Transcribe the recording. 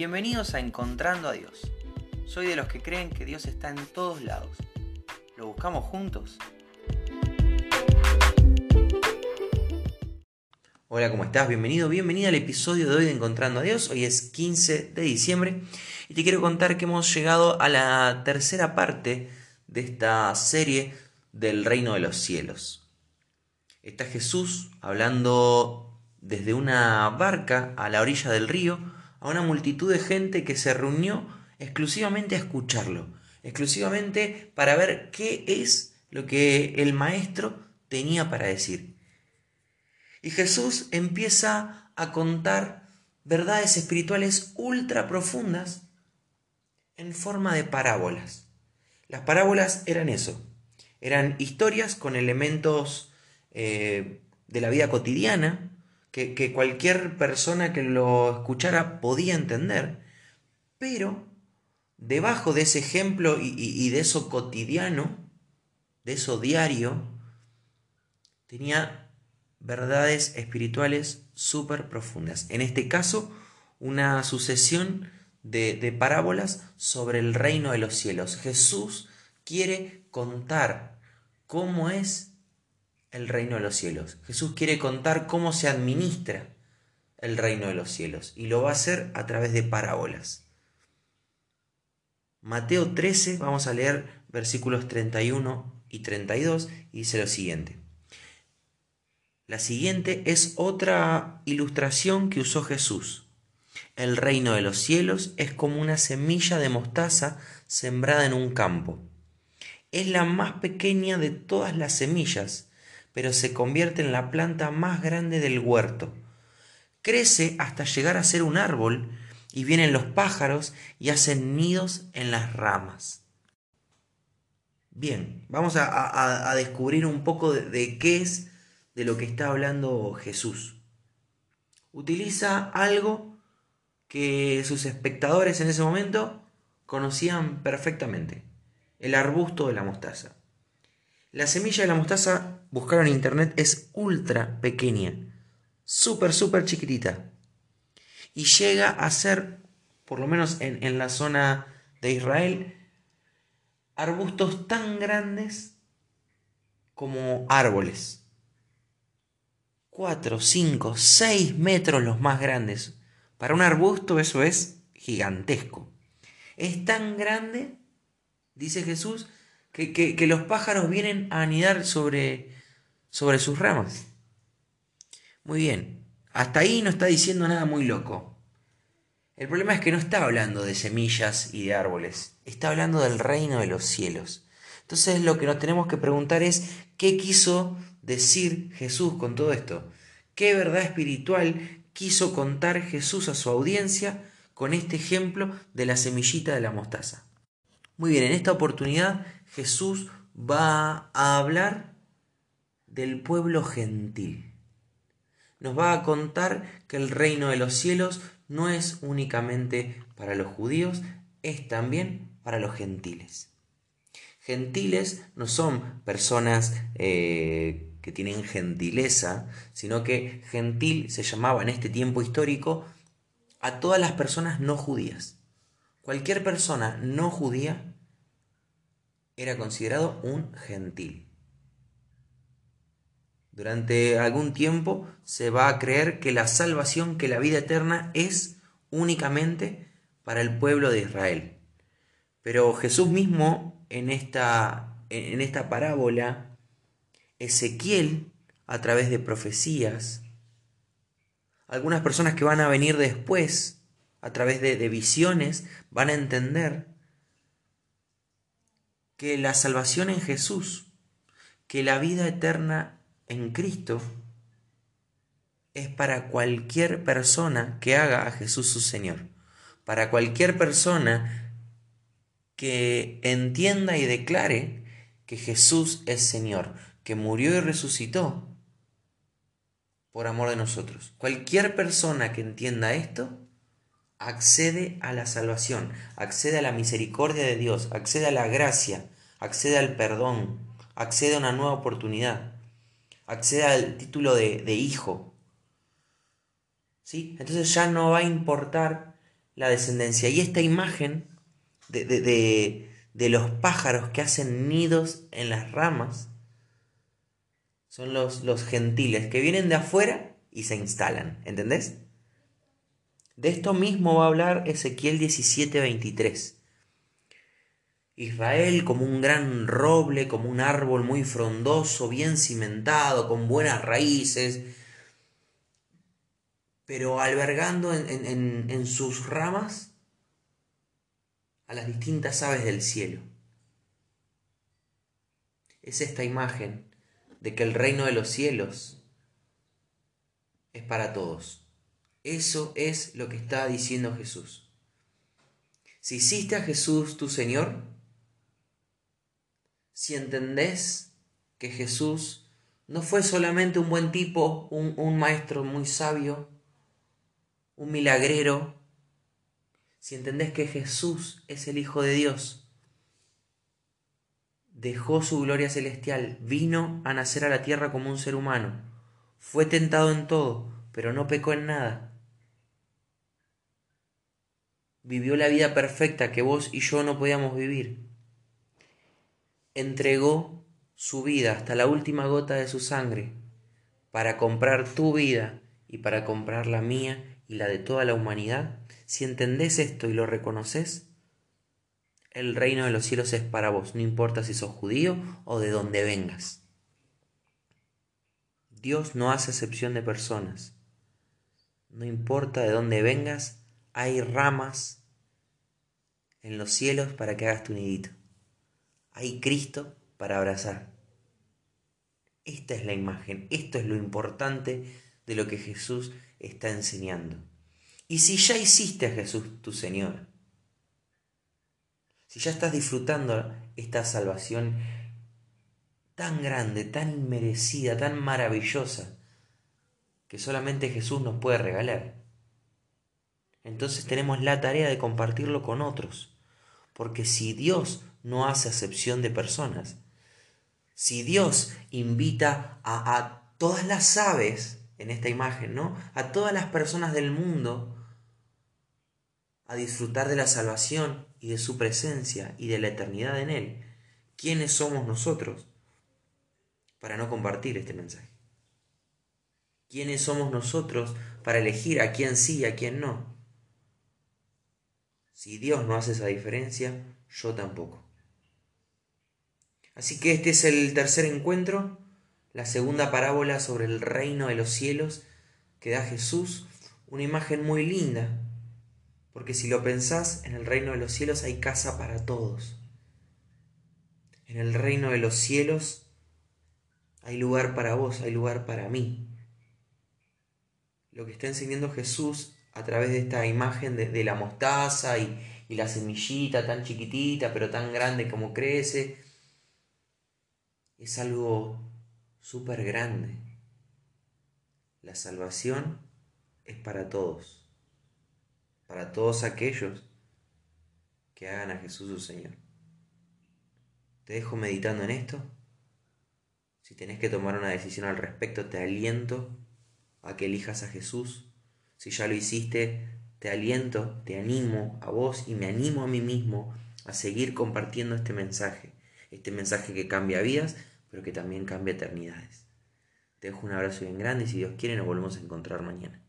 Bienvenidos a Encontrando a Dios. Soy de los que creen que Dios está en todos lados. ¿Lo buscamos juntos? Hola, ¿cómo estás? Bienvenido, bienvenida al episodio de hoy de Encontrando a Dios. Hoy es 15 de diciembre y te quiero contar que hemos llegado a la tercera parte de esta serie del reino de los cielos. Está Jesús hablando desde una barca a la orilla del río a una multitud de gente que se reunió exclusivamente a escucharlo, exclusivamente para ver qué es lo que el maestro tenía para decir. Y Jesús empieza a contar verdades espirituales ultra profundas en forma de parábolas. Las parábolas eran eso, eran historias con elementos eh, de la vida cotidiana, que, cualquier persona que lo escuchara podía entender, pero debajo de ese ejemplo y, de eso cotidiano, de eso diario, tenía verdades espirituales súper profundas. En este caso, una sucesión de, de, parábolas sobre el reino de los cielos. Jesús quiere contar cómo es el reino de los cielos. Jesús quiere contar cómo se administra el reino de los cielos y lo va a hacer a través de parábolas. Mateo 13, vamos a leer versículos 31 y 32 y dice lo siguiente. La siguiente es otra ilustración que usó Jesús. El reino de los cielos es como una semilla de mostaza sembrada en un campo. Es la más pequeña de todas las semillas pero se convierte en la planta más grande del huerto. Crece hasta llegar a ser un árbol y vienen los pájaros y hacen nidos en las ramas. Bien, vamos a, descubrir un poco de, qué es de lo que está hablando Jesús. Utiliza algo que sus espectadores en ese momento conocían perfectamente, el arbusto de la mostaza. La semilla de la mostaza, buscaron en internet, es ultra pequeña, súper, súper chiquitita. Y llega a ser, por lo menos en, en la zona de Israel, arbustos tan grandes como árboles. 4, 5, 6 metros los más grandes. Para un arbusto eso es gigantesco. Es tan grande, dice Jesús, que, los pájaros vienen a anidar sobre, sobre sus ramas. Muy bien, hasta ahí no está diciendo nada muy loco. El problema es que no está hablando de semillas y de árboles, está hablando del reino de los cielos. Entonces lo que nos tenemos que preguntar es, ¿qué quiso decir Jesús con todo esto? ¿Qué verdad espiritual quiso contar Jesús a su audiencia con este ejemplo de la semillita de la mostaza? Muy bien, en esta oportunidad Jesús va a hablar del pueblo gentil. Nos va a contar que el reino de los cielos no es únicamente para los judíos, es también para los gentiles. Gentiles no son personas eh, que tienen gentileza, sino que gentil se llamaba en este tiempo histórico a todas las personas no judías. Cualquier persona no judía era considerado un gentil. Durante algún tiempo se va a creer que la salvación, que la vida eterna es únicamente para el pueblo de Israel. Pero Jesús mismo en esta, en esta parábola, Ezequiel, a través de profecías, algunas personas que van a venir después, a través de, de visiones, van a entender que la salvación en Jesús, que la vida eterna en Cristo es para cualquier persona que haga a Jesús su Señor, para cualquier persona que entienda y declare que Jesús es Señor, que murió y resucitó por amor de nosotros. Cualquier persona que entienda esto, accede a la salvación, accede a la misericordia de Dios, accede a la gracia, accede al perdón, accede a una nueva oportunidad, accede al título de, hijo. ¿Sí? Entonces ya no va a importar la descendencia. Y esta imagen de, de, los pájaros que hacen nidos en las ramas son los, los gentiles que vienen de afuera y se instalan. ¿Entendés? De esto mismo va a hablar Ezequiel 17:23. Israel como un gran roble, como un árbol muy frondoso, bien cimentado, con buenas raíces, pero albergando en, sus ramas a las distintas aves del cielo. Es esta imagen de que el reino de los cielos es para todos. Eso es lo que está diciendo Jesús. Si hiciste a Jesús tu Señor, si entendés que Jesús no fue solamente un buen tipo, un, un maestro muy sabio, un milagrero, si entendés que Jesús es el Hijo de Dios, dejó su gloria celestial, vino a nacer a la tierra como un ser humano, fue tentado en todo, pero no pecó en nada. Vivió la vida perfecta que vos y yo no podíamos vivir. Entregó su vida hasta la última gota de su sangre para comprar tu vida y para comprar la mía y la de toda la humanidad, si entendés esto y lo reconoces, el reino de los cielos es para vos, no importa si sos judío o de donde vengas. Dios no hace excepción de personas. No importa de dónde vengas, hay ramas en los cielos para que hagas tu nidito. Hay Cristo para abrazar. Esta es la imagen, esto es lo importante de lo que Jesús está enseñando. Y si ya hiciste a Jesús tu Señor, si ya estás disfrutando esta salvación tan grande, tan inmerecida, tan maravillosa, que solamente Jesús nos puede regalar, entonces tenemos la tarea de compartirlo con otros. Porque si Dios no hace acepción de personas, si Dios invita a, a todas las aves en esta imagen, ¿no? A todas las personas del mundo a disfrutar de la salvación y de su presencia y de la eternidad en Él. ¿Quiénes somos nosotros para no compartir este mensaje? ¿Quiénes somos nosotros para elegir a quién sí y a quién no? Si Dios no hace esa diferencia, yo tampoco. Así que este es el tercer encuentro la segunda parábola sobre el reino de los cielos que da Jesús, una imagen muy linda, porque si lo pensás, en el reino de los cielos hay casa para todos. En el reino de los cielos hay lugar para vos, hay lugar para mí. Lo que está enseñando Jesús a través de esta imagen de, la mostaza y, y la semillita tan chiquitita pero tan grande como crece, es algo súper grande. La salvación es para todos, para todos aquellos que hagan a Jesús su Señor. Te dejo meditando en esto. Si tenés que tomar una decisión al respecto, te aliento a que elijas a Jesús. Si ya lo hiciste, te aliento, te animo a vos y me animo a mí mismo a seguir compartiendo este mensaje. Este mensaje que cambia vidas pero que también cambia eternidades. Te dejo un abrazo bien grande y si Dios quiere nos volvemos a encontrar mañana.